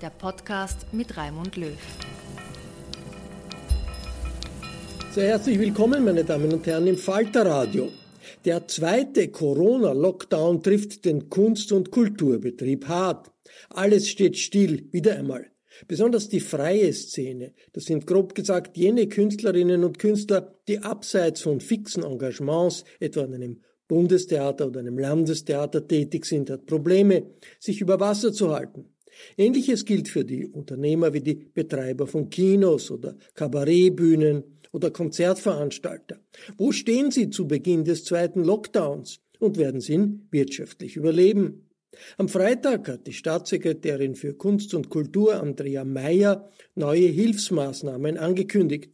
der Podcast mit Raimund Löw. Sehr herzlich willkommen, meine Damen und Herren, im Falter Radio. Der zweite Corona-Lockdown trifft den Kunst- und Kulturbetrieb hart. Alles steht still, wieder einmal. Besonders die freie Szene, das sind grob gesagt jene Künstlerinnen und Künstler, die abseits von fixen Engagements, etwa an einem Bundestheater oder einem Landestheater tätig sind, hat Probleme, sich über Wasser zu halten. Ähnliches gilt für die Unternehmer wie die Betreiber von Kinos oder Kabarettbühnen oder Konzertveranstalter. Wo stehen sie zu Beginn des zweiten Lockdowns und werden sie ihn wirtschaftlich überleben? Am Freitag hat die Staatssekretärin für Kunst und Kultur Andrea Mayer neue Hilfsmaßnahmen angekündigt.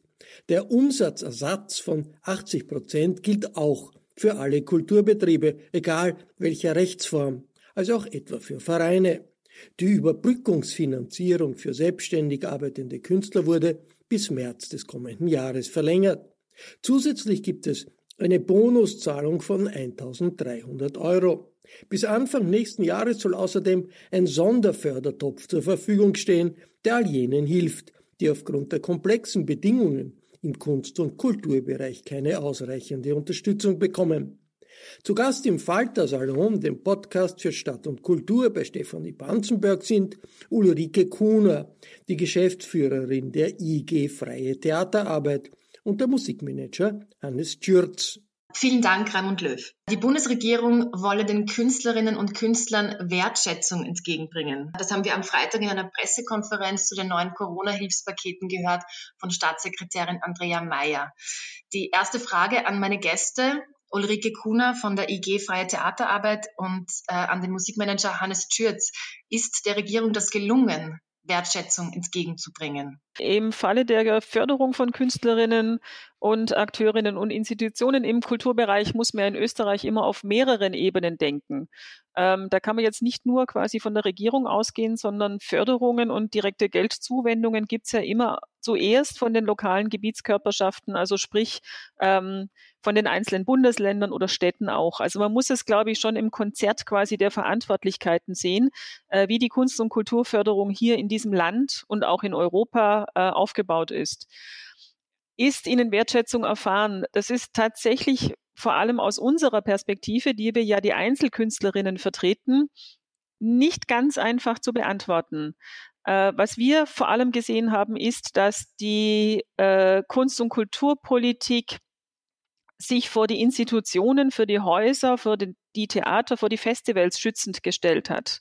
Der Umsatzersatz von 80 Prozent gilt auch für alle Kulturbetriebe, egal welcher Rechtsform, also auch etwa für Vereine. Die Überbrückungsfinanzierung für selbstständig arbeitende Künstler wurde bis März des kommenden Jahres verlängert. Zusätzlich gibt es eine Bonuszahlung von 1300 Euro. Bis Anfang nächsten Jahres soll außerdem ein Sonderfördertopf zur Verfügung stehen, der all jenen hilft, die aufgrund der komplexen Bedingungen im Kunst- und Kulturbereich keine ausreichende Unterstützung bekommen. Zu Gast im Falter Salon, dem Podcast für Stadt und Kultur bei Stefanie Banzenberg sind Ulrike Kuhner, die Geschäftsführerin der IG Freie Theaterarbeit und der Musikmanager Hannes Schürz. Vielen Dank, Raimund Löw. Die Bundesregierung wolle den Künstlerinnen und Künstlern Wertschätzung entgegenbringen. Das haben wir am Freitag in einer Pressekonferenz zu den neuen Corona-Hilfspaketen gehört von Staatssekretärin Andrea Mayer. Die erste Frage an meine Gäste. Ulrike Kuhner von der IG Freie Theaterarbeit und äh, an den Musikmanager Hannes Schürz. Ist der Regierung das gelungen, Wertschätzung entgegenzubringen. Im Falle der Förderung von Künstlerinnen und Akteurinnen und Institutionen im Kulturbereich muss man in Österreich immer auf mehreren Ebenen denken. Ähm, da kann man jetzt nicht nur quasi von der Regierung ausgehen, sondern Förderungen und direkte Geldzuwendungen gibt es ja immer zuerst von den lokalen Gebietskörperschaften, also sprich ähm, von den einzelnen Bundesländern oder Städten auch. Also man muss es, glaube ich, schon im Konzert quasi der Verantwortlichkeiten sehen, äh, wie die Kunst- und Kulturförderung hier in diesem Land und auch in Europa äh, aufgebaut ist. Ist Ihnen Wertschätzung erfahren? Das ist tatsächlich vor allem aus unserer Perspektive, die wir ja die Einzelkünstlerinnen vertreten, nicht ganz einfach zu beantworten. Äh, was wir vor allem gesehen haben, ist, dass die äh, Kunst- und Kulturpolitik sich vor die Institutionen, für die Häuser, für die, die Theater, vor die Festivals schützend gestellt hat.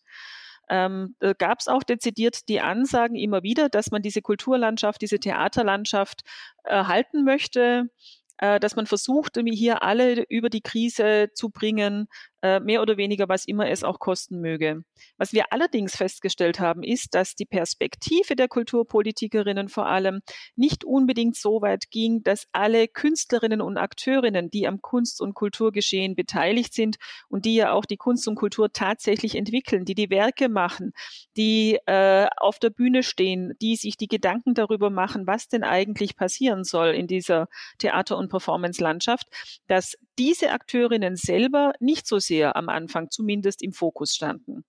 Ähm, gab es auch dezidiert die Ansagen immer wieder, dass man diese Kulturlandschaft, diese Theaterlandschaft erhalten möchte, äh, dass man versucht, hier alle über die Krise zu bringen, äh, mehr oder weniger, was immer es auch kosten möge. Was wir allerdings festgestellt haben, ist, dass die Perspektive der Kulturpolitikerinnen vor allem nicht unbedingt so weit ging, dass alle Künstlerinnen und Akteurinnen, die am Kunst- und Kulturgeschehen beteiligt sind und die ja auch die Kunst und Kultur tatsächlich entwickeln, die die Werke machen, die äh, auf der Bühne stehen, die sich die Gedanken darüber machen, was denn eigentlich passieren soll in dieser Theater- und Performance-Landschaft, dass diese Akteurinnen selber nicht so am Anfang zumindest im Fokus standen.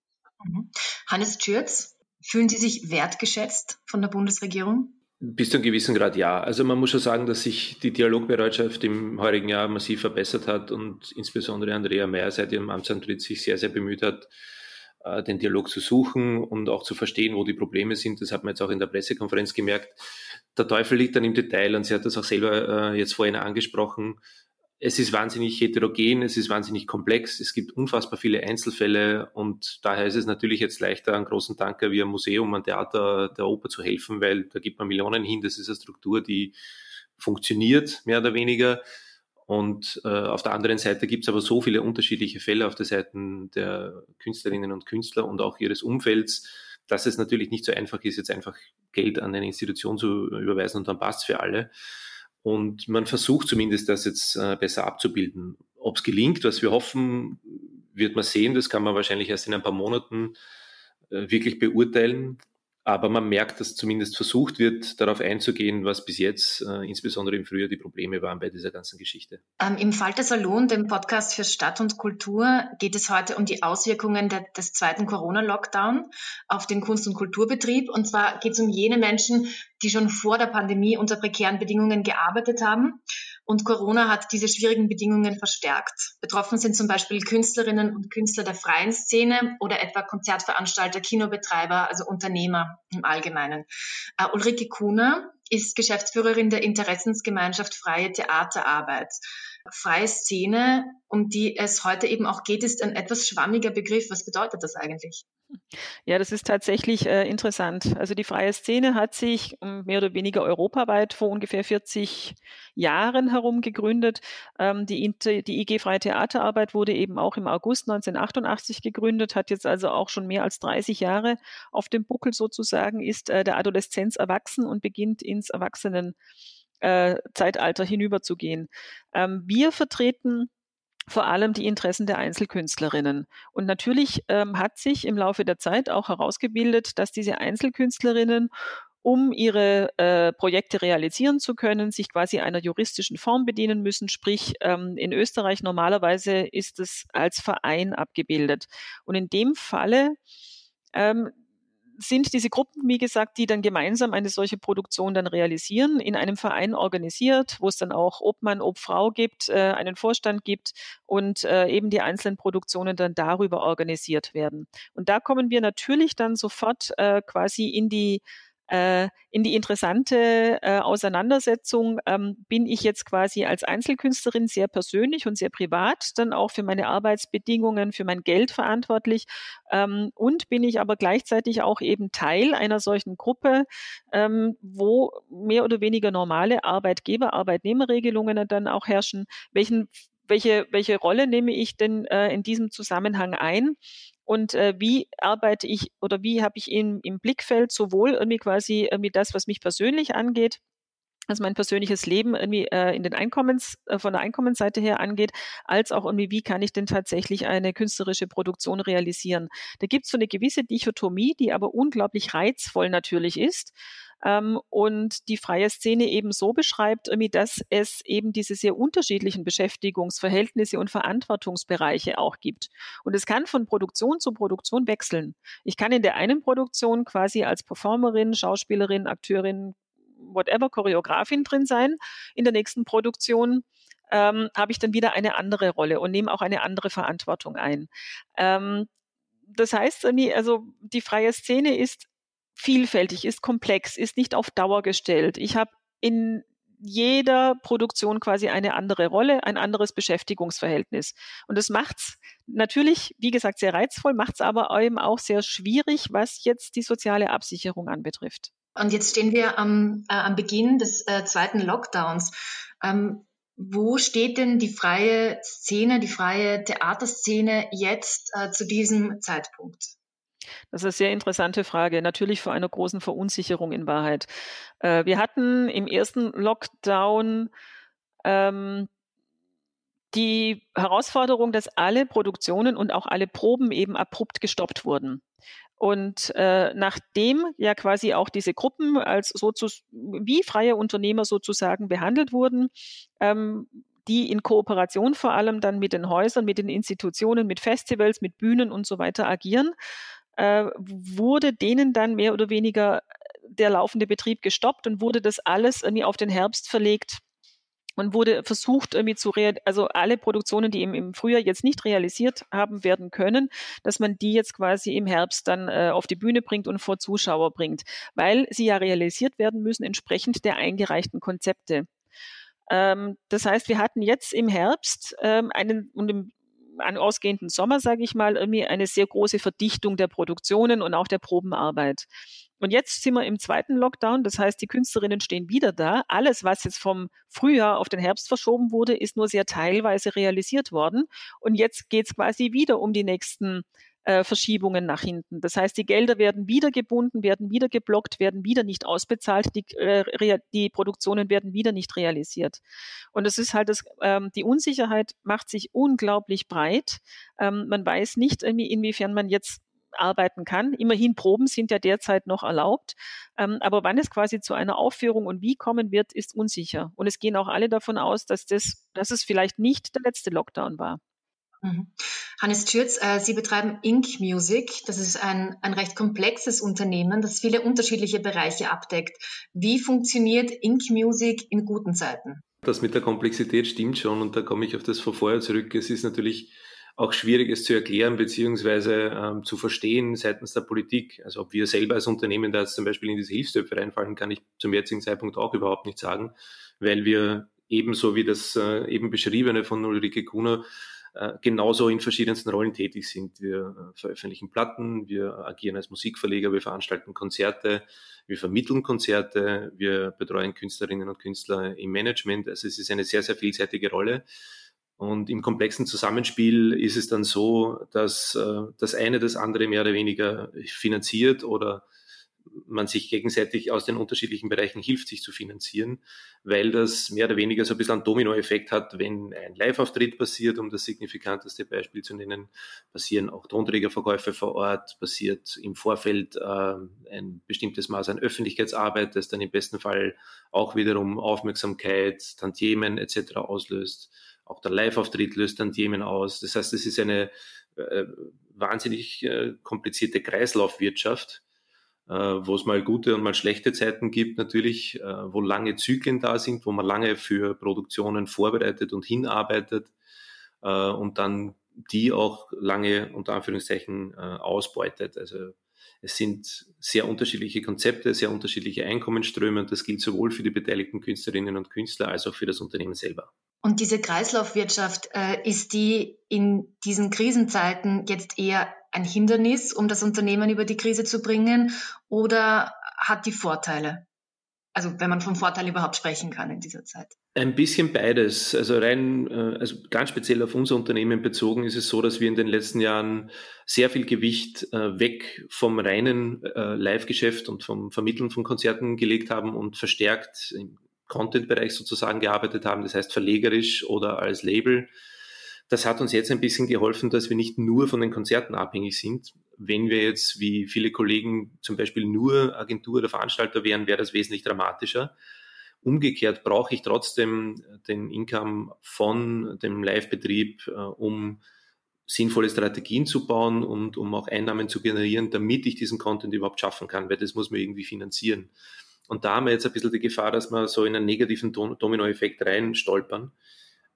Mhm. Hannes Schürz, fühlen Sie sich wertgeschätzt von der Bundesregierung? Bis zu einem gewissen Grad ja. Also man muss schon sagen, dass sich die Dialogbereitschaft im heurigen Jahr massiv verbessert hat und insbesondere Andrea Mayer seit ihrem Amtsantritt sich sehr, sehr bemüht hat, äh, den Dialog zu suchen und auch zu verstehen, wo die Probleme sind. Das hat man jetzt auch in der Pressekonferenz gemerkt. Der Teufel liegt dann im Detail und sie hat das auch selber äh, jetzt vorhin angesprochen es ist wahnsinnig heterogen, es ist wahnsinnig komplex, es gibt unfassbar viele Einzelfälle und daher ist es natürlich jetzt leichter, einen großen Tanker wie ein Museum, ein Theater, der Oper zu helfen, weil da gibt man Millionen hin, das ist eine Struktur, die funktioniert, mehr oder weniger. Und äh, auf der anderen Seite gibt es aber so viele unterschiedliche Fälle auf der Seite der Künstlerinnen und Künstler und auch ihres Umfelds, dass es natürlich nicht so einfach ist, jetzt einfach Geld an eine Institution zu überweisen und dann passt für alle. Und man versucht zumindest, das jetzt äh, besser abzubilden. Ob es gelingt, was wir hoffen, wird man sehen. Das kann man wahrscheinlich erst in ein paar Monaten äh, wirklich beurteilen. Aber man merkt, dass zumindest versucht wird, darauf einzugehen, was bis jetzt, äh, insbesondere im Frühjahr, die Probleme waren bei dieser ganzen Geschichte. Ähm, Im Falter Salon, dem Podcast für Stadt und Kultur, geht es heute um die Auswirkungen des zweiten Corona-Lockdown auf den Kunst- und Kulturbetrieb. Und zwar geht es um jene Menschen, die schon vor der Pandemie unter prekären Bedingungen gearbeitet haben und Corona hat diese schwierigen Bedingungen verstärkt. Betroffen sind zum Beispiel Künstlerinnen und Künstler der freien Szene oder etwa Konzertveranstalter, Kinobetreiber, also Unternehmer im Allgemeinen. Uh, Ulrike Kuhner ist Geschäftsführerin der Interessensgemeinschaft Freie Theaterarbeit. Freie Szene, um die es heute eben auch geht, ist ein etwas schwammiger Begriff. Was bedeutet das eigentlich? Ja, das ist tatsächlich äh, interessant. Also die freie Szene hat sich ähm, mehr oder weniger europaweit vor ungefähr 40 Jahren herum gegründet. Ähm, die, die IG Freie Theaterarbeit wurde eben auch im August 1988 gegründet, hat jetzt also auch schon mehr als 30 Jahre auf dem Buckel sozusagen, ist äh, der Adoleszenz erwachsen und beginnt ins Erwachsenen äh, Zeitalter hinüberzugehen. Ähm, wir vertreten vor allem die Interessen der Einzelkünstlerinnen. Und natürlich ähm, hat sich im Laufe der Zeit auch herausgebildet, dass diese Einzelkünstlerinnen um ihre äh, Projekte realisieren zu können, sich quasi einer juristischen Form bedienen müssen. Sprich, ähm, in Österreich normalerweise ist es als Verein abgebildet. Und in dem Falle ähm, sind diese Gruppen, wie gesagt, die dann gemeinsam eine solche Produktion dann realisieren, in einem Verein organisiert, wo es dann auch Obmann, Obfrau gibt, äh, einen Vorstand gibt und äh, eben die einzelnen Produktionen dann darüber organisiert werden. Und da kommen wir natürlich dann sofort äh, quasi in die äh, in die interessante äh, Auseinandersetzung ähm, bin ich jetzt quasi als Einzelkünstlerin sehr persönlich und sehr privat dann auch für meine Arbeitsbedingungen, für mein Geld verantwortlich ähm, und bin ich aber gleichzeitig auch eben Teil einer solchen Gruppe, ähm, wo mehr oder weniger normale Arbeitgeber-Arbeitnehmerregelungen dann auch herrschen. Welchen welche, welche Rolle nehme ich denn äh, in diesem Zusammenhang ein? Und äh, wie arbeite ich oder wie habe ich in, im Blickfeld sowohl irgendwie quasi irgendwie das, was mich persönlich angeht, also mein persönliches Leben irgendwie äh, in den Einkommens, äh, von der Einkommensseite her angeht, als auch irgendwie, wie kann ich denn tatsächlich eine künstlerische Produktion realisieren. Da gibt es so eine gewisse Dichotomie, die aber unglaublich reizvoll natürlich ist ähm, und die freie Szene eben so beschreibt, irgendwie, dass es eben diese sehr unterschiedlichen Beschäftigungsverhältnisse und Verantwortungsbereiche auch gibt. Und es kann von Produktion zu Produktion wechseln. Ich kann in der einen Produktion quasi als Performerin, Schauspielerin, Akteurin, whatever, Choreografin drin sein. In der nächsten Produktion ähm, habe ich dann wieder eine andere Rolle und nehme auch eine andere Verantwortung ein. Ähm, das heißt, also die freie Szene ist vielfältig, ist komplex, ist nicht auf Dauer gestellt. Ich habe in jeder Produktion quasi eine andere Rolle, ein anderes Beschäftigungsverhältnis. Und das macht's natürlich, wie gesagt, sehr reizvoll, macht's aber eben auch sehr schwierig, was jetzt die soziale Absicherung anbetrifft. Und jetzt stehen wir am, äh, am Beginn des äh, zweiten Lockdowns. Ähm, Wo steht denn die freie Szene, die freie Theaterszene jetzt äh, zu diesem Zeitpunkt? Das ist eine sehr interessante Frage. Natürlich vor einer großen Verunsicherung in Wahrheit. Äh, wir hatten im ersten Lockdown ähm, die Herausforderung, dass alle Produktionen und auch alle Proben eben abrupt gestoppt wurden. Und äh, nachdem ja quasi auch diese Gruppen als sozusagen wie freie Unternehmer sozusagen behandelt wurden, ähm, die in Kooperation vor allem dann mit den Häusern, mit den Institutionen, mit Festivals, mit Bühnen und so weiter agieren, äh, wurde denen dann mehr oder weniger der laufende Betrieb gestoppt und wurde das alles irgendwie auf den Herbst verlegt und wurde versucht, irgendwie zu also alle Produktionen, die im, im Frühjahr jetzt nicht realisiert haben werden können, dass man die jetzt quasi im Herbst dann äh, auf die Bühne bringt und vor Zuschauer bringt, weil sie ja realisiert werden müssen entsprechend der eingereichten Konzepte. Ähm, das heißt, wir hatten jetzt im Herbst ähm, einen und im an ausgehenden Sommer, sage ich mal, irgendwie eine sehr große Verdichtung der Produktionen und auch der Probenarbeit. Und jetzt sind wir im zweiten Lockdown, das heißt, die Künstlerinnen stehen wieder da. Alles, was jetzt vom Frühjahr auf den Herbst verschoben wurde, ist nur sehr teilweise realisiert worden. Und jetzt geht es quasi wieder um die nächsten äh, Verschiebungen nach hinten. Das heißt, die Gelder werden wieder gebunden, werden wieder geblockt, werden wieder nicht ausbezahlt, die, äh, die Produktionen werden wieder nicht realisiert. Und es ist halt das, ähm, die Unsicherheit macht sich unglaublich breit. Ähm, man weiß nicht, inwiefern man jetzt arbeiten kann. Immerhin Proben sind ja derzeit noch erlaubt. Ähm, aber wann es quasi zu einer Aufführung und wie kommen wird, ist unsicher. Und es gehen auch alle davon aus, dass, das, dass es vielleicht nicht der letzte Lockdown war. Mhm. Hannes Türz, äh, Sie betreiben Ink Music. Das ist ein, ein recht komplexes Unternehmen, das viele unterschiedliche Bereiche abdeckt. Wie funktioniert Ink Music in guten Zeiten? Das mit der Komplexität stimmt schon und da komme ich auf das von vorher zurück. Es ist natürlich auch schwierig, es zu erklären beziehungsweise ähm, zu verstehen seitens der Politik. Also ob wir selber als Unternehmen da jetzt zum Beispiel in diese Hilfstöpfe reinfallen, kann ich zum jetzigen Zeitpunkt auch überhaupt nicht sagen, weil wir ebenso wie das äh, eben beschriebene von Ulrike Kuhner äh, genauso in verschiedensten Rollen tätig sind. Wir äh, veröffentlichen Platten, wir agieren als Musikverleger, wir veranstalten Konzerte, wir vermitteln Konzerte, wir betreuen Künstlerinnen und Künstler im Management. Also es ist eine sehr, sehr vielseitige Rolle. Und im komplexen Zusammenspiel ist es dann so, dass äh, das eine das andere mehr oder weniger finanziert oder man sich gegenseitig aus den unterschiedlichen Bereichen hilft, sich zu finanzieren, weil das mehr oder weniger so ein bisschen einen Dominoeffekt hat, wenn ein Live-Auftritt passiert, um das signifikanteste Beispiel zu nennen, passieren auch Tonträgerverkäufe vor Ort, passiert im Vorfeld äh, ein bestimmtes Maß an Öffentlichkeitsarbeit, das dann im besten Fall auch wiederum Aufmerksamkeit, Tantiemen etc. auslöst auch der Live-Auftritt löst dann Themen aus. Das heißt, es ist eine äh, wahnsinnig äh, komplizierte Kreislaufwirtschaft, äh, wo es mal gute und mal schlechte Zeiten gibt, natürlich, äh, wo lange Zyklen da sind, wo man lange für Produktionen vorbereitet und hinarbeitet äh, und dann die auch lange unter Anführungszeichen äh, ausbeutet. Also es sind sehr unterschiedliche Konzepte, sehr unterschiedliche Einkommensströme und das gilt sowohl für die beteiligten Künstlerinnen und Künstler als auch für das Unternehmen selber. Und diese Kreislaufwirtschaft, äh, ist die in diesen Krisenzeiten jetzt eher ein Hindernis, um das Unternehmen über die Krise zu bringen, oder hat die Vorteile? Also wenn man vom Vorteil überhaupt sprechen kann in dieser Zeit. Ein bisschen beides. Also rein, äh, also ganz speziell auf unser Unternehmen bezogen ist es so, dass wir in den letzten Jahren sehr viel Gewicht äh, weg vom reinen äh, Live-Geschäft und vom Vermitteln von Konzerten gelegt haben und verstärkt im Content-Bereich sozusagen gearbeitet haben, das heißt verlegerisch oder als Label. Das hat uns jetzt ein bisschen geholfen, dass wir nicht nur von den Konzerten abhängig sind. Wenn wir jetzt, wie viele Kollegen, zum Beispiel nur Agentur oder Veranstalter wären, wäre das wesentlich dramatischer. Umgekehrt brauche ich trotzdem den Income von dem Live-Betrieb, äh, um sinnvolle Strategien zu bauen und um auch Einnahmen zu generieren, damit ich diesen Content überhaupt schaffen kann, weil das muss man irgendwie finanzieren. Und da haben wir jetzt ein bisschen die Gefahr, dass wir so in einen negativen Dominoeffekt rein stolpern,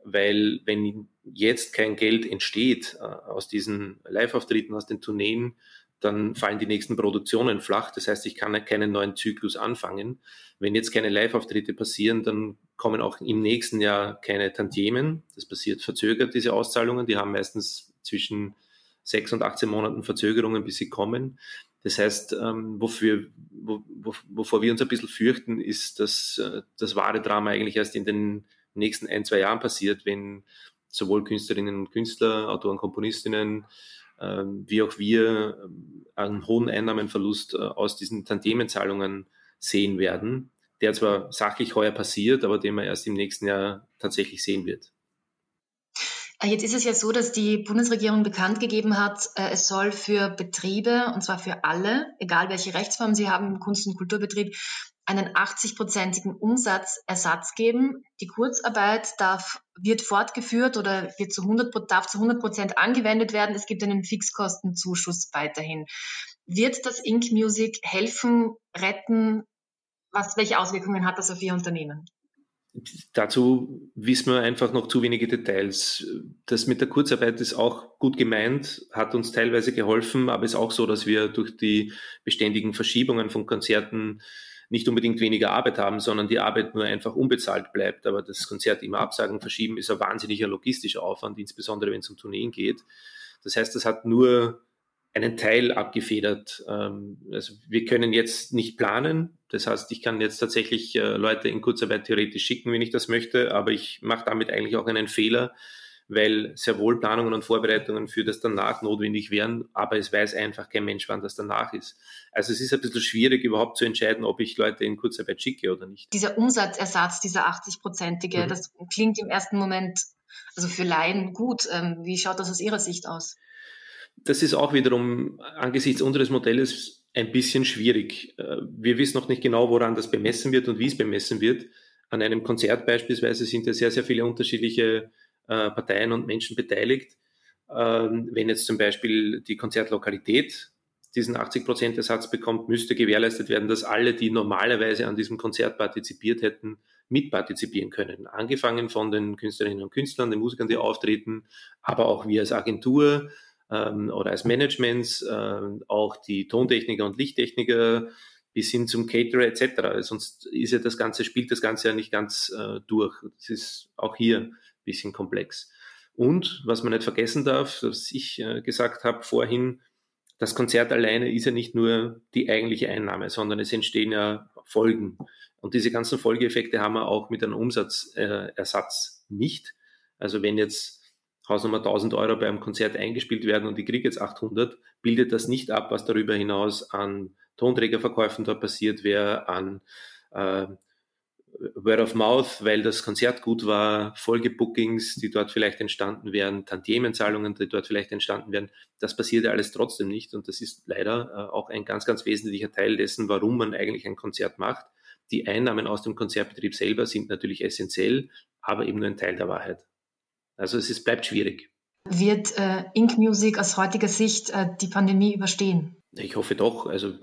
weil wenn jetzt kein Geld entsteht äh, aus diesen Live-Auftritten, aus den Tourneen, dann fallen die nächsten Produktionen flach. Das heißt, ich kann keinen neuen Zyklus anfangen. Wenn jetzt keine Live-Auftritte passieren, dann kommen auch im nächsten Jahr keine Tantiemen. Das passiert verzögert, diese Auszahlungen. Die haben meistens zwischen sechs und 18 Monaten Verzögerungen, bis sie kommen. Das heißt, ähm, wofür, wo, wovor wir uns ein bisschen fürchten, ist, dass äh, das wahre Drama eigentlich erst in den nächsten ein, zwei Jahren passiert, wenn sowohl Künstlerinnen und Künstler, Autoren, Komponistinnen, äh, wie auch wir äh, einen hohen Einnahmenverlust äh, aus diesen Tandemenzahlungen sehen werden, der zwar sachlich heuer passiert, aber den man erst im nächsten Jahr tatsächlich sehen wird. Äh, jetzt ist es ja so, dass die Bundesregierung bekannt gegeben hat, äh, es soll für Betriebe, und zwar für alle, egal welche Rechtsform sie haben Kunst- und Kulturbetrieb, einen 80-prozentigen Umsatzersatz geben. Die Kurzarbeit darf, wird fortgeführt oder wird zu 100, darf zu 100 Prozent angewendet werden. Es gibt einen Fixkostenzuschuss weiterhin. Wird das Ink Music helfen, retten? Was, welche Auswirkungen hat das auf Ihr Unternehmen? Dazu wissen wir einfach noch zu wenige Details. Das mit der Kurzarbeit ist auch gut gemeint, hat uns teilweise geholfen, aber es ist auch so, dass wir durch die beständigen Verschiebungen von Konzerten nicht unbedingt weniger Arbeit haben, sondern die Arbeit nur einfach unbezahlt bleibt. Aber das Konzert immer absagen, verschieben ist ein wahnsinniger logistischer Aufwand, insbesondere wenn es um Tourneen geht. Das heißt, das hat nur einen Teil abgefedert. Ähm, also wir können jetzt nicht planen. Das heißt, ich kann jetzt tatsächlich äh, Leute in Kurzarbeit theoretisch schicken, wenn ich das möchte, aber ich mache damit eigentlich auch einen Fehler, weil sehr wohl Planungen und Vorbereitungen für das danach notwendig wären, aber es weiß einfach kein Mensch, wann das danach ist. Also es ist ein bisschen schwierig, überhaupt zu entscheiden, ob ich Leute in Kurzarbeit schicke oder nicht. Dieser Umsatzersatz, dieser 80-prozentige, mhm. das klingt im ersten Moment, also für Laien gut. Ähm, wie schaut das aus Ihrer Sicht aus? Das ist auch wiederum angesichts unseres Modells ein bisschen schwierig. Äh, wir wissen noch nicht genau, woran das bemessen wird und wie es bemessen wird. An einem Konzert beispielsweise sind ja sehr, sehr viele unterschiedliche äh, Parteien und Menschen beteiligt. Ähm, wenn jetzt zum Beispiel die Konzertlokalität diesen 80% Ersatz bekommt, müsste gewährleistet werden, dass alle, die normalerweise an diesem Konzert partizipiert hätten, mitpartizipieren können. Angefangen von den Künstlerinnen und Künstlern, den Musikern, die auftreten, aber auch wir als Agentur ähm, oder als Management, äh, auch die Tontechniker und Lichttechniker bis hin zum Caterer etc. Sonst ist ja das Ganze, spielt das Ganze ja nicht ganz äh, durch. Das ist auch hier bisschen komplex. Und was man nicht vergessen darf, was ich äh, gesagt habe vorhin, das Konzert alleine ist ja nicht nur die eigentliche Einnahme, sondern es entstehen ja Folgen. Und diese ganzen Folgeeffekte haben wir auch mit einem Umsatzersatz äh, nicht. Also wenn jetzt Hausnummer 1000 Euro beim Konzert eingespielt werden und ich kriege jetzt 800, bildet das nicht ab, was darüber hinaus an Tonträgerverkäufen da passiert wäre, an äh, Word of Mouth, weil das Konzert gut war, Folgebookings, die dort vielleicht entstanden wären, Tantiemenzahlungen, die dort vielleicht entstanden wären. Das passiert ja alles trotzdem nicht und das ist leider äh, auch ein ganz, ganz wesentlicher Teil dessen, warum man eigentlich ein Konzert macht. Die Einnahmen aus dem Konzertbetrieb selber sind natürlich essentiell, aber eben nur ein Teil der Wahrheit. Also es ist, bleibt schwierig. Wird äh, Ink Music aus heutiger Sicht äh, die Pandemie überstehen? Ich hoffe doch. Also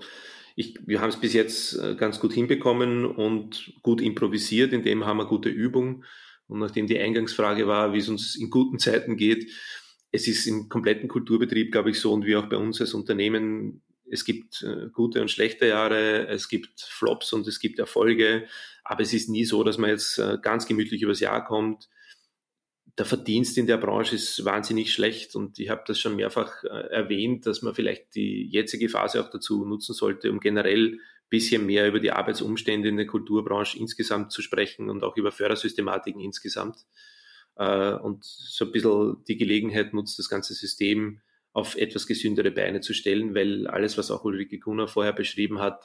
ich, wir haben es bis jetzt äh, ganz gut hinbekommen und gut improvisiert, in dem haben wir gute Übung. Und nachdem die Eingangsfrage war, wie es uns in guten Zeiten geht, es ist im kompletten Kulturbetrieb, glaube ich, so und wie auch bei uns als Unternehmen, es gibt äh, gute und schlechte Jahre, es gibt Flops und es gibt Erfolge, aber es ist nie so, dass man jetzt äh, ganz gemütlich übers Jahr kommt der Verdienst in der Branche ist wahnsinnig schlecht und ich habe das schon mehrfach äh, erwähnt, dass man vielleicht die jetzige Phase auch dazu nutzen sollte, um generell bisschen mehr über die Arbeitsumstände in der Kulturbranche insgesamt zu sprechen und auch über Fördersystematiken insgesamt. Äh, und so ein bisschen die Gelegenheit nutzt, das ganze System auf etwas gesündere Beine zu stellen, weil alles, was auch Ulrike Kuhner vorher beschrieben hat,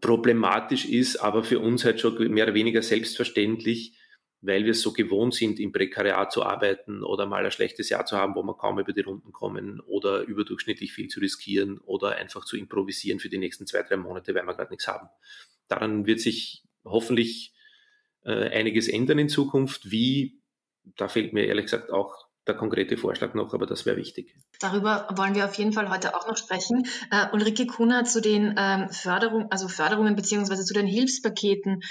problematisch ist, aber für uns halt schon mehr oder weniger selbstverständlich, weil wir es so gewohnt sind, im Prekariat zu arbeiten oder mal ein schlechtes Jahr zu haben, wo wir kaum über die Runden kommen oder überdurchschnittlich viel zu riskieren oder einfach zu improvisieren für die nächsten zwei, drei Monate, weil wir gerade nichts haben. Daran wird sich hoffentlich äh, einiges ändern in Zukunft. Wie, da fehlt mir ehrlich gesagt auch der konkrete Vorschlag noch, aber das wäre wichtig. Darüber wollen wir auf jeden Fall heute auch noch sprechen. Uh, Ulrike Kuhner zu den ähm, Förderungen, also Förderungen beziehungsweise zu den Hilfspaketen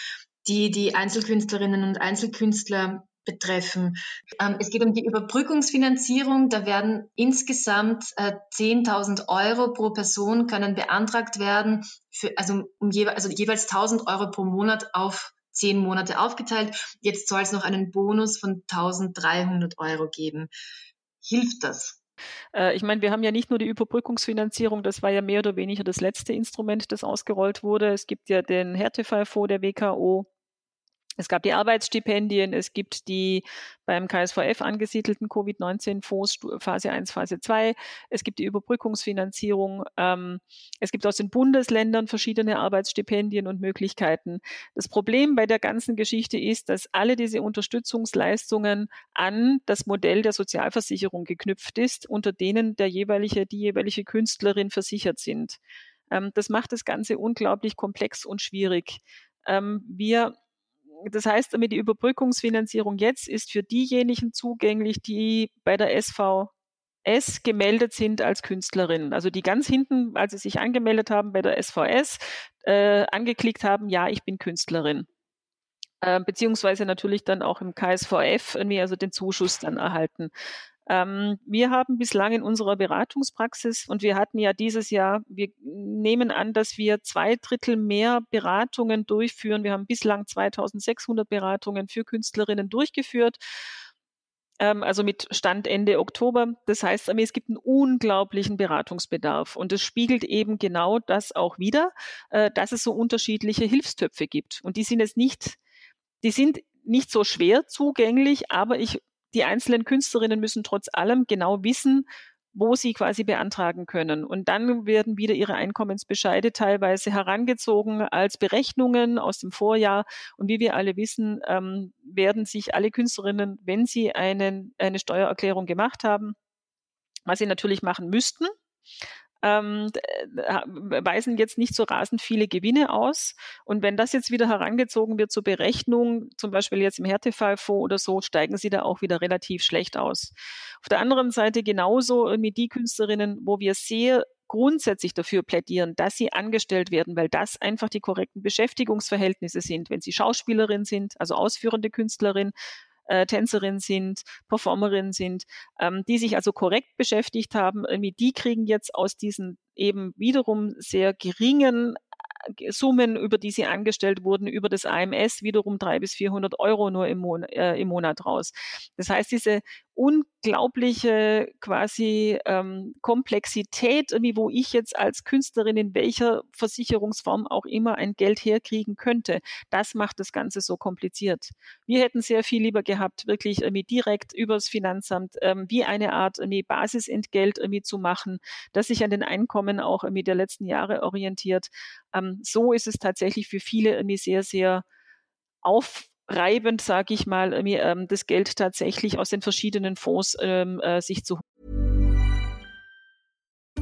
die die Einzelkünstlerinnen und Einzelkünstler betreffen. Ähm, es geht um die Überbrückungsfinanzierung. Da werden insgesamt äh, 10.000 Euro pro Person können beantragt werden, für, also, um jewe also jeweils 1.000 Euro pro Monat auf zehn Monate aufgeteilt. Jetzt soll es noch einen Bonus von 1.300 Euro geben. Hilft das? Äh, ich meine, wir haben ja nicht nur die Überbrückungsfinanzierung, das war ja mehr oder weniger das letzte Instrument, das ausgerollt wurde. Es gibt ja den Härtefallfonds der WKO, Es gab die Arbeitsstipendien, es gibt die beim KSVF angesiedelten Covid-19-Fonds Phase 1, Phase 2, es gibt die Überbrückungsfinanzierung, ähm, es gibt aus den Bundesländern verschiedene Arbeitsstipendien und Möglichkeiten. Das Problem bei der ganzen Geschichte ist, dass alle diese Unterstützungsleistungen an das Modell der Sozialversicherung geknüpft ist, unter denen der jeweilige, die jeweilige Künstlerin versichert sind. Ähm, das macht das Ganze unglaublich komplex und schwierig. Ähm, wir das heißt, damit die Überbrückungsfinanzierung jetzt ist für diejenigen zugänglich, die bei der SVS gemeldet sind als Künstlerinnen. Also die ganz hinten, als sie sich angemeldet haben bei der SVS, äh, angeklickt haben, ja, ich bin Künstlerin. Äh, beziehungsweise natürlich dann auch im KSVF irgendwie also den Zuschuss dann erhalten. Ähm, wir haben bislang in unserer Beratungspraxis und wir hatten ja dieses Jahr, wir nehmen an, dass wir zwei Drittel mehr Beratungen durchführen. Wir haben bislang 2600 Beratungen für Künstlerinnen durchgeführt ähm, also mit Stand Ende Oktober. Das heißt, es gibt einen unglaublichen Beratungsbedarf und es spiegelt eben genau das auch wieder, äh, dass es so unterschiedliche Hilfstöpfe gibt. Und die sind es nicht, die sind nicht so schwer zugänglich, aber ich die einzelnen Künstlerinnen müssen trotz allem genau wissen, wo sie quasi beantragen können. Und dann werden wieder ihre Einkommensbescheide teilweise herangezogen als Berechnungen aus dem Vorjahr. Und wie wir alle wissen, ähm, werden sich alle Künstlerinnen, wenn sie einen, eine Steuererklärung gemacht haben, was sie natürlich machen müssten, ähm, weisen jetzt nicht so rasend viele Gewinne aus. Und wenn das jetzt wieder herangezogen wird zur Berechnung, zum Beispiel jetzt im Härtefallfonds oder so, steigen sie da auch wieder relativ schlecht aus. Auf der anderen Seite genauso irgendwie die Künstlerinnen, wo wir sehr grundsätzlich dafür plädieren, dass sie angestellt werden, weil das einfach die korrekten Beschäftigungsverhältnisse sind. Wenn sie Schauspielerin sind, also ausführende Künstlerin, äh, Tänzerin sind, Performerin sind, ähm, die sich also korrekt beschäftigt haben, irgendwie die kriegen jetzt aus diesen eben wiederum sehr geringen Summen, über die sie angestellt wurden, über das AMS wiederum drei bis 400 Euro nur im, Mon äh, im Monat raus. Das heißt, diese unglaubliche quasi ähm, Komplexität, irgendwie, wo ich jetzt als Künstlerin in welcher Versicherungsform auch immer ein Geld herkriegen könnte, das macht das Ganze so kompliziert. Wir hätten sehr viel lieber gehabt, wirklich irgendwie direkt übers Finanzamt ähm, wie eine Art irgendwie Basisentgelt irgendwie zu machen, das sich an den Einkommen auch irgendwie der letzten Jahre orientiert. Ähm, so ist es tatsächlich für viele irgendwie sehr, sehr auf reibend, sage ich mal, ähm, das Geld tatsächlich aus den verschiedenen Fonds ähm, äh, sich zu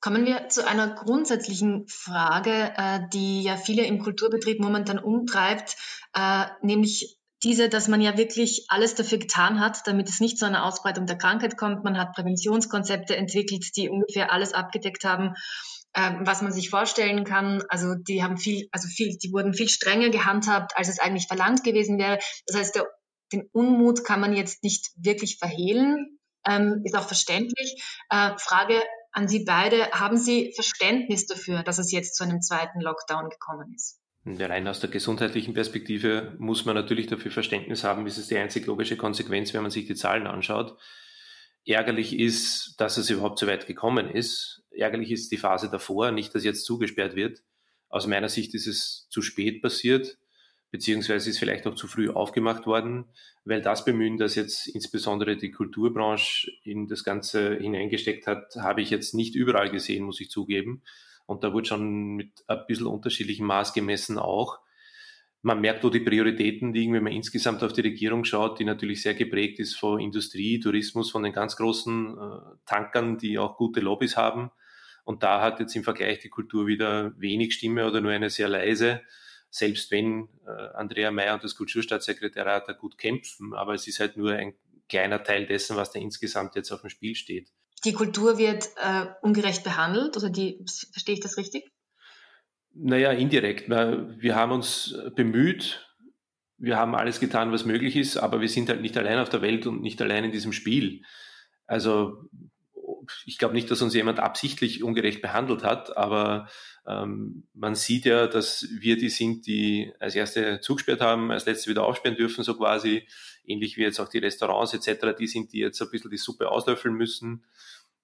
Kommen wir zu einer grundsätzlichen Frage, äh, die ja viele im Kulturbetrieb momentan umtreibt, äh, nämlich diese, dass man ja wirklich alles dafür getan hat, damit es nicht zu einer Ausbreitung der Krankheit kommt. Man hat Präventionskonzepte entwickelt, die ungefähr alles abgedeckt haben, äh, was man sich vorstellen kann. Also die haben viel, also viel, die wurden viel strenger gehandhabt, als es eigentlich verlangt gewesen wäre. Das heißt, der, den Unmut kann man jetzt nicht wirklich verhehlen, ähm, ist auch verständlich. Äh, Frage an Sie beide, haben Sie Verständnis dafür, dass es jetzt zu einem zweiten Lockdown gekommen ist? Rein aus der gesundheitlichen Perspektive muss man natürlich dafür Verständnis haben, es ist die einzig logische Konsequenz, wenn man sich die Zahlen anschaut. Ärgerlich ist, dass es überhaupt so weit gekommen ist. Ärgerlich ist die Phase davor, nicht, dass jetzt zugesperrt wird. Aus meiner Sicht ist es zu spät passiert, beziehungsweise ist vielleicht auch zu früh aufgemacht worden, weil das Bemühen, das jetzt insbesondere die Kulturbranche in das Ganze hineingesteckt hat, habe ich jetzt nicht überall gesehen, muss ich zugeben. Und da wurde schon mit ein bisschen unterschiedlichem Maß gemessen auch. Man merkt, wo die Prioritäten liegen, wenn man insgesamt auf die Regierung schaut, die natürlich sehr geprägt ist von Industrie, Tourismus, von den ganz großen äh, Tankern, die auch gute Lobbys haben. Und da hat jetzt im Vergleich die Kultur wieder wenig Stimme oder nur eine sehr leise, selbst wenn äh, Andrea Mayer und das Kulturstaatssekretariat da gut kämpfen. Aber es ist halt nur ein kleiner Teil dessen, was da insgesamt jetzt auf dem Spiel steht die Kultur wird äh, ungerecht behandelt, oder die, verstehe ich das richtig? Naja, indirekt. Wir haben uns bemüht, wir haben alles getan, was möglich ist, aber wir sind halt nicht allein auf der Welt und nicht allein in diesem Spiel. Also ich glaube nicht, dass uns jemand absichtlich ungerecht behandelt hat, aber ähm, man sieht ja, dass wir die sind, die als erste zugesperrt haben, als letzte wieder aufsperren dürfen, so quasi, ähnlich wie jetzt auch die Restaurants etc., die sind, die jetzt ein bisschen die Suppe auslöffeln müssen.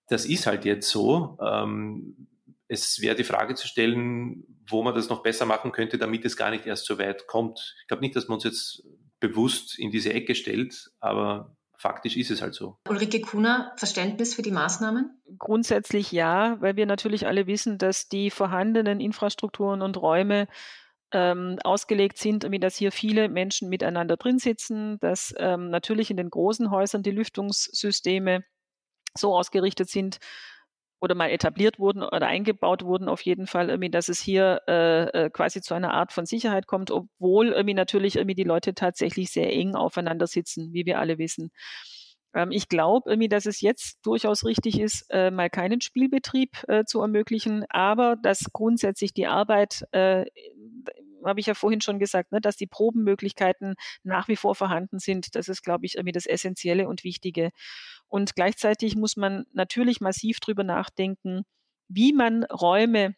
Das ist halt jetzt so. Ähm, es wäre die Frage zu stellen, wo man das noch besser machen könnte, damit es gar nicht erst so weit kommt. Ich glaube nicht, dass man uns jetzt bewusst in diese Ecke stellt, aber faktisch ist es halt so. Ulrike Kuhner, Verständnis für die Maßnahmen? Grundsätzlich ja, weil wir natürlich alle wissen, dass die vorhandenen Infrastrukturen und Räume ähm, ausgelegt sind, damit dass hier viele Menschen miteinander drin sitzen, dass ähm, natürlich in den großen Häusern die Lüftungssysteme so ausgerichtet sind, oder mal etabliert wurden oder eingebaut wurden, auf jeden Fall, irgendwie, dass es hier äh, äh, quasi zu einer Art von Sicherheit kommt, obwohl irgendwie natürlich irgendwie die Leute tatsächlich sehr eng aufeinander sitzen, wie wir alle wissen. Ähm, ich glaube irgendwie, dass es jetzt durchaus richtig ist, äh, mal keinen Spielbetrieb äh, zu ermöglichen, aber dass grundsätzlich die Arbeit äh, habe ich ja vorhin schon gesagt, ne, dass die Probenmöglichkeiten nach wie vor vorhanden sind. Das ist, glaube ich, irgendwie das Essentielle und Wichtige. Und gleichzeitig muss man natürlich massiv drüber nachdenken, wie man Räume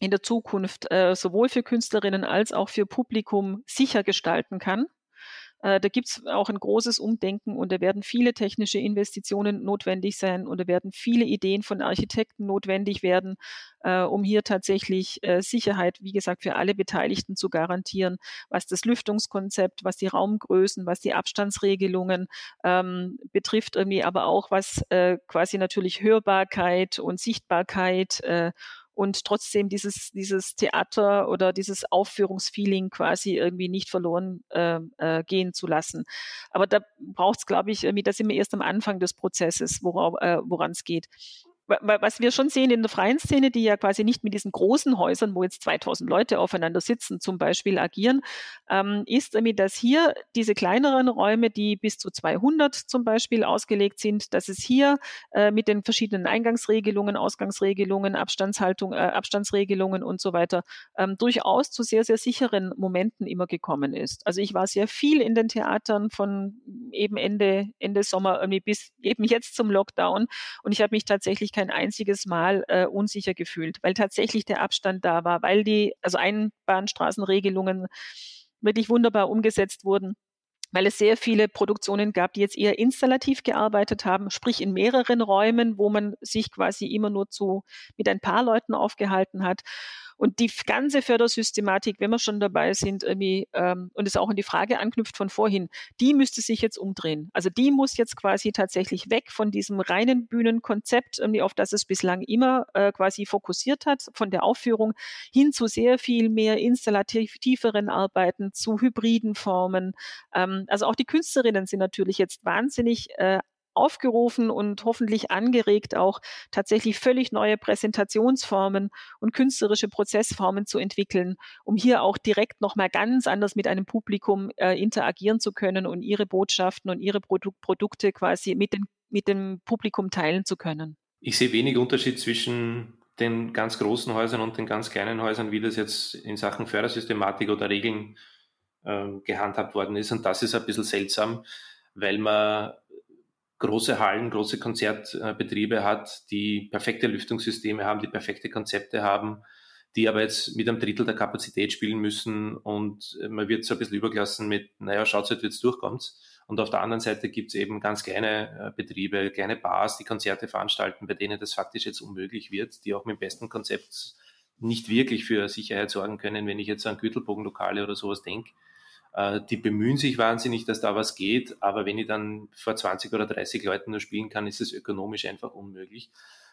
in der Zukunft äh, sowohl für Künstlerinnen als auch für Publikum sicher gestalten kann. Äh, da gibt es auch ein großes Umdenken und da werden viele technische Investitionen notwendig sein und da werden viele Ideen von Architekten notwendig werden, äh, um hier tatsächlich äh, Sicherheit, wie gesagt, für alle Beteiligten zu garantieren, was das Lüftungskonzept, was die Raumgrößen, was die Abstandsregelungen ähm, betrifft, irgendwie aber auch was äh, quasi natürlich Hörbarkeit und Sichtbarkeit äh, und trotzdem dieses, dieses Theater oder dieses Aufführungsfeeling quasi irgendwie nicht verloren äh, äh, gehen zu lassen. Aber da braucht es, glaube ich, irgendwie, da sind wir erst am Anfang des Prozesses, äh, woran es geht was wir schon sehen in der freien Szene, die ja quasi nicht mit diesen großen Häusern, wo jetzt 2000 Leute aufeinander sitzen, zum Beispiel agieren, ähm, ist damit, dass hier diese kleineren Räume, die bis zu 200 zum Beispiel ausgelegt sind, dass es hier äh, mit den verschiedenen Eingangsregelungen, Ausgangsregelungen, Abstandshaltung, äh, Abstandsregelungen und so weiter ähm, durchaus zu sehr, sehr sicheren Momenten immer gekommen ist. Also ich war sehr viel in den Theatern von eben Ende, Ende Sommer irgendwie bis eben jetzt zum Lockdown und ich habe mich tatsächlich kein einziges Mal äh, unsicher gefühlt, weil tatsächlich der Abstand da war, weil die, also Einbahnstraßenregelungen wirklich wunderbar umgesetzt wurden weil es sehr viele Produktionen gab, die jetzt eher installativ gearbeitet haben, sprich in mehreren Räumen, wo man sich quasi immer nur zu mit ein paar Leuten aufgehalten hat. Und die ganze Fördersystematik, wenn wir schon dabei sind, irgendwie, ähm, und es auch an die Frage anknüpft von vorhin, die müsste sich jetzt umdrehen. Also die muss jetzt quasi tatsächlich weg von diesem reinen Bühnenkonzept, irgendwie, auf das es bislang immer äh, quasi fokussiert hat, von der Aufführung hin zu sehr viel mehr installativ tieferen Arbeiten, zu hybriden Formen. Ähm, also auch die Künstlerinnen sind natürlich jetzt wahnsinnig äh, aufgerufen und hoffentlich angeregt, auch tatsächlich völlig neue Präsentationsformen und künstlerische Prozessformen zu entwickeln, um hier auch direkt nochmal ganz anders mit einem Publikum äh, interagieren zu können und ihre Botschaften und ihre Produ Produkte quasi mit, den, mit dem Publikum teilen zu können. Ich sehe wenig Unterschied zwischen den ganz großen Häusern und den ganz kleinen Häusern, wie das jetzt in Sachen Fördersystematik oder Regeln äh, gehandhabt worden ist. Und das ist ein bisschen seltsam, weil man große Hallen, große Konzertbetriebe hat, die perfekte Lüftungssysteme haben, die perfekte Konzepte haben, die aber jetzt mit einem Drittel der Kapazität spielen müssen und man wird so ein bisschen übergelassen mit, naja, schaut halt, jetzt durchkommt's. Und auf der anderen Seite gibt's eben ganz kleine äh, Betriebe, kleine Bars, die Konzerte veranstalten, bei denen das faktisch jetzt unmöglich wird, die auch mit dem besten Konzept nicht wirklich für Sicherheit sorgen können, wenn ich jetzt an Gürtelbogenlokale oder sowas denke. Äh, die bemühen sich wahnsinnig, dass da was geht, aber wenn ich dann vor 20 oder 30 Leuten nur spielen kann, ist es ökonomisch einfach unmöglich.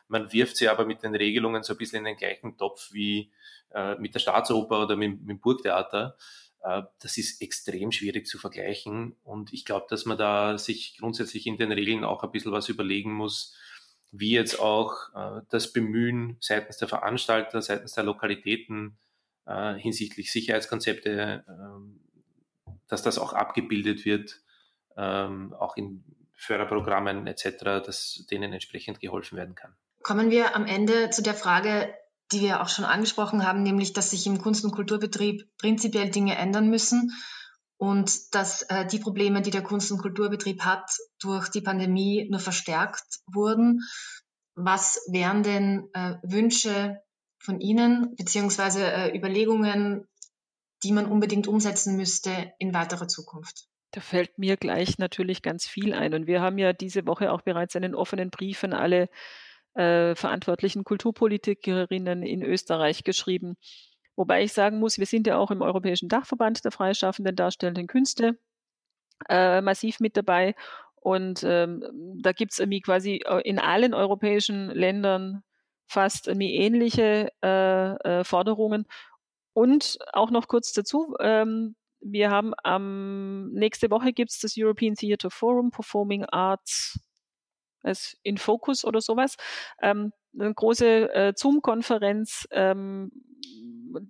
Man wirft sie aber mit den Regelungen so ein bisschen in den gleichen Topf wie äh, mit der Staatsoper oder mit, mit dem Burgtheater. Äh, das ist extrem schwierig zu vergleichen und ich glaube, dass man da sich grundsätzlich in den Regeln auch ein bisschen was überlegen muss, wie jetzt auch das Bemühen seitens der Veranstalter, seitens der Lokalitäten hinsichtlich Sicherheitskonzepte ähm, dass das auch abgebildet wird, ähm, auch in Förderprogrammen etc., dass denen entsprechend geholfen werden kann. Kommen wir am Ende zu der Frage die wir auch schon angesprochen haben, nämlich dass sich im Kunst- und Kulturbetrieb prinzipiell Dinge ändern müssen und dass äh, die Probleme, die der Kunst- und Kulturbetrieb hat, durch die Pandemie nur verstärkt wurden. Was wären denn äh, Wünsche von Ihnen beziehungsweise äh, Überlegungen, die man unbedingt umsetzen müsste in weiterer Zukunft? Da fällt mir gleich natürlich ganz viel ein. Und wir haben ja diese Woche auch bereits einen offenen Brief an alle äh, verantwortlichen Kulturpolitikerinnen in Österreich geschrieben. Wobei ich sagen muss, wir sind ja auch im Europäischen Dachverband der freischaffenden darstellenden Künste äh, massiv mit dabei. Und ähm, da gibt es irgendwie quasi äh, in allen europäischen Ländern fast irgendwie ähnliche äh, äh, Forderungen. Und auch noch kurz dazu, ähm, wir haben am ähm, nächste Woche gibt es das European Theatre Forum Performing Arts als in Focus oder sowas. Ähm, eine große äh, Zoom-Konferenz, ähm,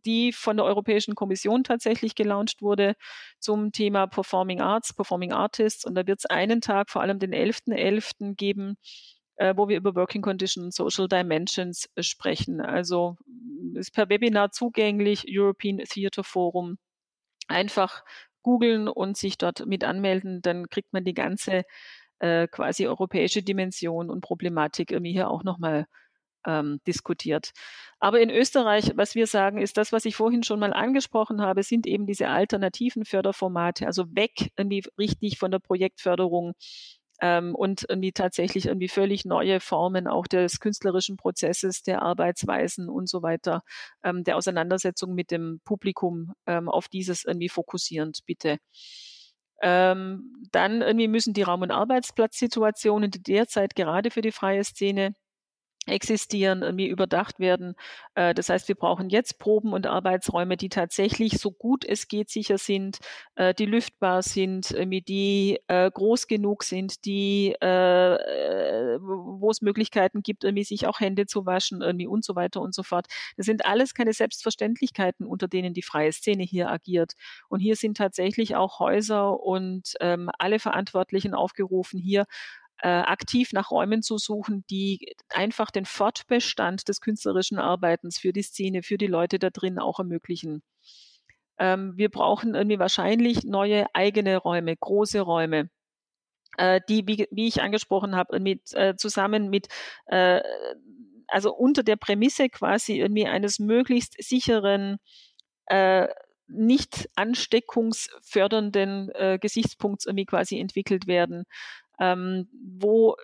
die von der Europäischen Kommission tatsächlich gelauncht wurde zum Thema Performing Arts, Performing Artists. Und da wird es einen Tag, vor allem den 11.11. .11. geben, äh, wo wir über Working Conditions und Social Dimensions äh, sprechen. Also ist per Webinar zugänglich, European Theatre Forum. Einfach googeln und sich dort mit anmelden, dann kriegt man die ganze äh, quasi europäische Dimension und Problematik irgendwie hier auch nochmal ähm, diskutiert. Aber in Österreich, was wir sagen, ist das, was ich vorhin schon mal angesprochen habe, sind eben diese alternativen Förderformate, also weg irgendwie richtig von der Projektförderung ähm, und irgendwie tatsächlich irgendwie völlig neue Formen auch des künstlerischen Prozesses, der Arbeitsweisen und so weiter, ähm, der Auseinandersetzung mit dem Publikum ähm, auf dieses irgendwie fokussierend, bitte. Ähm, dann irgendwie müssen die Raum- und Arbeitsplatzsituationen, die derzeit gerade für die freie Szene existieren, irgendwie überdacht werden. Äh, das heißt, wir brauchen jetzt Proben und Arbeitsräume, die tatsächlich so gut es geht sicher sind, äh, die lüftbar sind, die äh, groß genug sind, die, wo es Möglichkeiten gibt, irgendwie sich auch Hände zu waschen, irgendwie und so weiter und so fort. Das sind alles keine Selbstverständlichkeiten, unter denen die freie Szene hier agiert. Und hier sind tatsächlich auch Häuser und ähm, alle Verantwortlichen aufgerufen, hier äh, aktiv nach Räumen zu suchen, die einfach den Fortbestand des künstlerischen Arbeitens für die Szene, für die Leute da drin auch ermöglichen. Ähm, wir brauchen irgendwie wahrscheinlich neue eigene Räume, große Räume, äh, die, wie, wie, ich angesprochen habe, mit, äh, zusammen mit äh, also unter der Prämisse quasi irgendwie eines möglichst sicheren äh, nicht ansteckungsfördernden äh, Gesichtspunkts irgendwie quasi entwickelt werden ähm, wo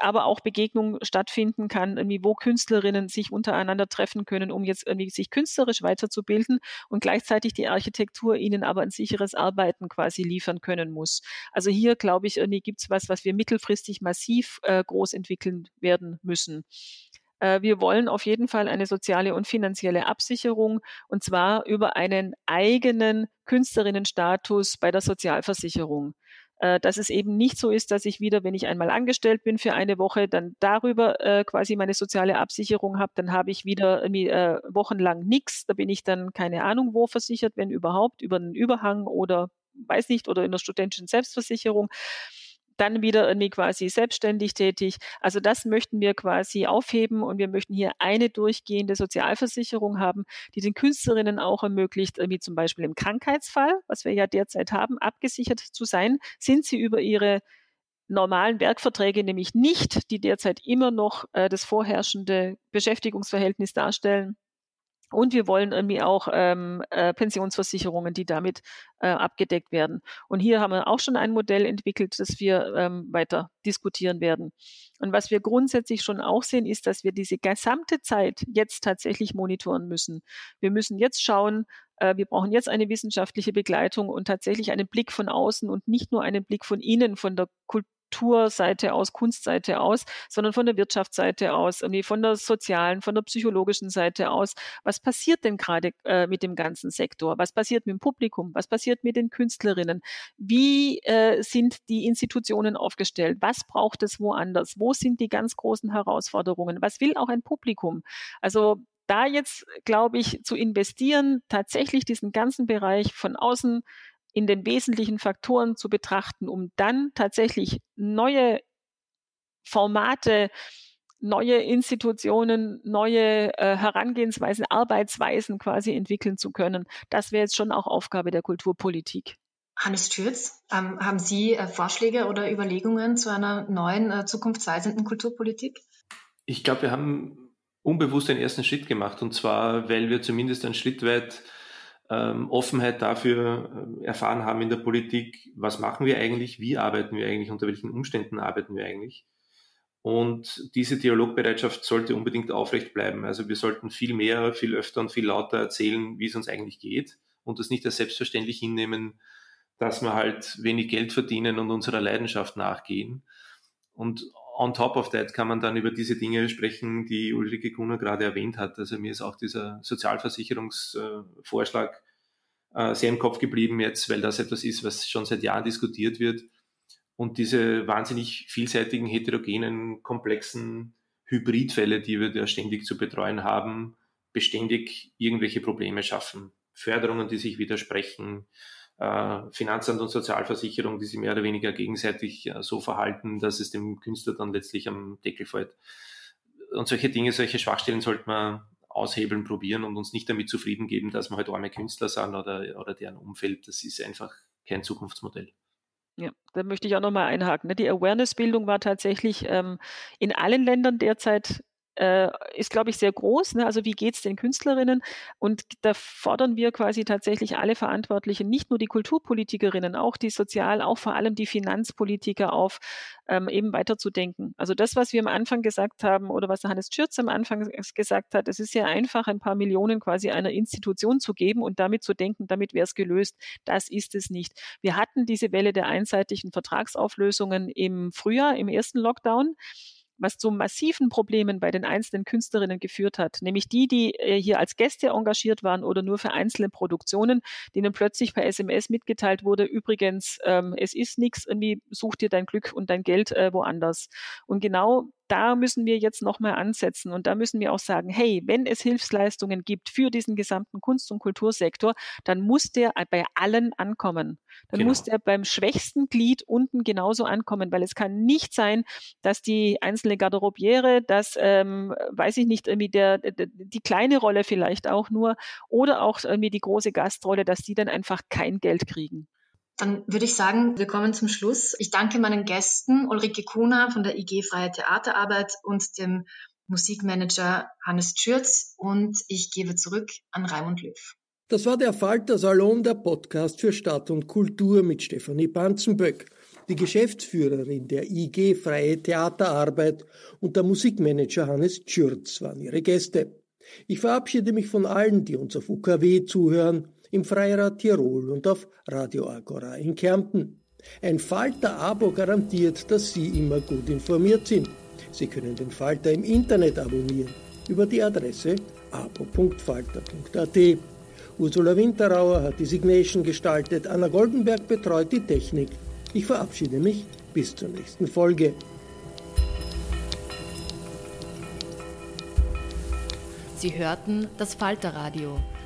aber auch Begegnung stattfinden kann, irgendwie, wo Künstlerinnen sich untereinander treffen können, um jetzt irgendwie sich künstlerisch weiterzubilden und gleichzeitig die Architektur ihnen aber ein sicheres Arbeiten quasi liefern können muss. Also hier, glaube ich, irgendwie gibt es was, was wir mittelfristig massiv äh, groß entwickeln werden müssen. Äh, wir wollen auf jeden Fall eine soziale und finanzielle Absicherung und zwar über einen eigenen Künstlerinnenstatus bei der Sozialversicherung. Äh, dass es eben nicht so ist, dass ich wieder, wenn ich einmal angestellt bin für eine Woche, dann darüber äh, quasi meine soziale Absicherung habe, dann habe ich wieder irgendwie äh, wochenlang nichts, da bin ich dann keine Ahnung wo versichert, wenn überhaupt, über einen Überhang oder weiß nicht, oder in der studentischen Selbstversicherung dann wieder irgendwie quasi selbstständig tätig. Also das möchten wir quasi aufheben und wir möchten hier eine durchgehende Sozialversicherung haben, die den Künstlerinnen auch ermöglicht, irgendwie zum Beispiel im Krankheitsfall, was wir ja derzeit haben, abgesichert zu sein, sind sie über ihre normalen Werkverträge nämlich nicht, die derzeit immer noch äh, das vorherrschende Beschäftigungsverhältnis darstellen, und wir wollen irgendwie auch ähm, äh, Pensionsversicherungen, die damit äh, abgedeckt werden. Und hier haben wir auch schon ein Modell entwickelt, das wir ähm, weiter diskutieren werden. Und was wir grundsätzlich schon auch sehen, ist, dass wir diese gesamte Zeit jetzt tatsächlich monitoren müssen. Wir müssen jetzt schauen, äh, wir brauchen jetzt eine wissenschaftliche Begleitung und tatsächlich einen Blick von außen und nicht nur einen Blick von innen, von der Kultur Kulturseite aus, Kunstseite aus, sondern von der Wirtschaftsseite aus, irgendwie von der sozialen, von der psychologischen Seite aus. Was passiert denn gerade äh, mit dem ganzen Sektor? Was passiert mit dem Publikum? Was passiert mit den Künstlerinnen? Wie äh, sind die Institutionen aufgestellt? Was braucht es woanders? Wo sind die ganz großen Herausforderungen? Was will auch ein Publikum? Also da jetzt, glaube ich, zu investieren, tatsächlich diesen ganzen Bereich von außen in den wesentlichen Faktoren zu betrachten, um dann tatsächlich neue Formate neue Institutionen, neue äh, Herangehensweisen, Arbeitsweisen quasi entwickeln zu können. Das wäre jetzt schon auch Aufgabe der Kulturpolitik. Hannes Türz, ähm, haben Sie äh, Vorschläge oder Überlegungen zu einer neuen, äh, zukunftsweisenden Kulturpolitik? Ich glaube, wir haben unbewusst den ersten Schritt gemacht und zwar, weil wir zumindest einen Schritt weit ähm, Offenheit dafür äh, erfahren haben in der Politik, was machen wir eigentlich, wie arbeiten wir eigentlich, unter welchen Umständen arbeiten wir eigentlich. Und diese Dialogbereitschaft sollte unbedingt aufrecht bleiben. Also wir sollten viel mehr, viel öfter und viel lauter erzählen, wie es uns eigentlich geht und das nicht als selbstverständlich hinnehmen, dass wir halt wenig Geld verdienen und unserer Leidenschaft nachgehen. Und on top of that kann man dann über diese Dinge sprechen, die Ulrike Gunnar gerade erwähnt hat. Also mir ist auch dieser Sozialversicherungsvorschlag äh, sehr im Kopf geblieben jetzt, weil das etwas ist, was schon seit Jahren diskutiert wird. Und diese wahnsinnig vielseitigen, heterogenen, komplexen Hybridfälle, die wir da ständig zu betreuen haben, beständig irgendwelche Probleme schaffen. Förderungen, die sich widersprechen, Finanzamt und Sozialversicherung, die sich mehr oder weniger gegenseitig äh, so verhalten, dass es dem Künstler dann letztlich am Deckel fällt. Und solche Dinge, solche Schwachstellen sollte man aushebeln, probieren und uns nicht damit zufrieden geben, dass wir halt arme Künstler sind oder, oder deren Umfeld. Das ist einfach kein Zukunftsmodell. Ja, da möchte ich auch nochmal einhaken. Ne? Die Awareness-Bildung war tatsächlich ähm, in allen Ländern derzeit äh, ist, glaube ich, sehr groß. Ne? Also wie geht es den Künstlerinnen? Und da fordern wir quasi tatsächlich alle Verantwortlichen, nicht nur die Kulturpolitikerinnen, auch die Sozial-, auch vor allem die Finanzpolitiker auf, ähm, eben weiterzudenken. Also das, was wir am Anfang gesagt haben oder was Hannes Schürz am Anfang gesagt hat, es ist ja einfach, ein paar Millionen quasi einer Institution zu geben und damit zu denken, damit wäre es gelöst. Das ist es nicht. Wir hatten diese Welle der einseitigen Vertragsauflösungen im Frühjahr, im ersten Lockdown was zu massiven Problemen bei den einzelnen Künstlerinnen geführt hat, nämlich die, die äh, hier als Gäste engagiert waren oder nur für einzelne Produktionen, denen plötzlich per SMS mitgeteilt wurde, übrigens, ähm, es ist nichts, irgendwie such dir dein Glück und dein Geld äh, woanders. Und genau da müssen wir jetzt nochmal ansetzen und da müssen wir auch sagen, hey, wenn es Hilfsleistungen gibt für diesen gesamten Kunst- und Kultursektor, dann muss der bei allen ankommen. Dann genau. muss der beim schwächsten Glied unten genauso ankommen, weil es kann nicht sein, dass die einzelne Garderobiere, dass, ähm, weiß ich nicht, irgendwie der, der, die kleine Rolle vielleicht auch nur oder auch irgendwie die große Gastrolle, dass die dann einfach kein Geld kriegen. Dann würde ich sagen, wir kommen zum Schluss. Ich danke meinen Gästen Ulrike Kuna von der IG Freie Theaterarbeit und dem Musikmanager Hannes Schürz und ich gebe zurück an Raimund Löw. Das war der Falter Salon, der Podcast für Stadt und Kultur mit Stefanie Panzenböck. Die Geschäftsführerin der IG Freie Theaterarbeit und der Musikmanager Hannes Schürz waren ihre Gäste. Ich verabschiede mich von allen, die uns auf UKW zuhören im Freirad Tirol und auf Radio Agora in Kärnten. Ein Falter-Abo garantiert, dass Sie immer gut informiert sind. Sie können den Falter im Internet abonnieren über die Adresse abo.falter.at. Ursula Winterauer hat die Signation gestaltet, Anna Goldenberg betreut die Technik. Ich verabschiede mich bis zur nächsten Folge. Sie hörten das Falterradio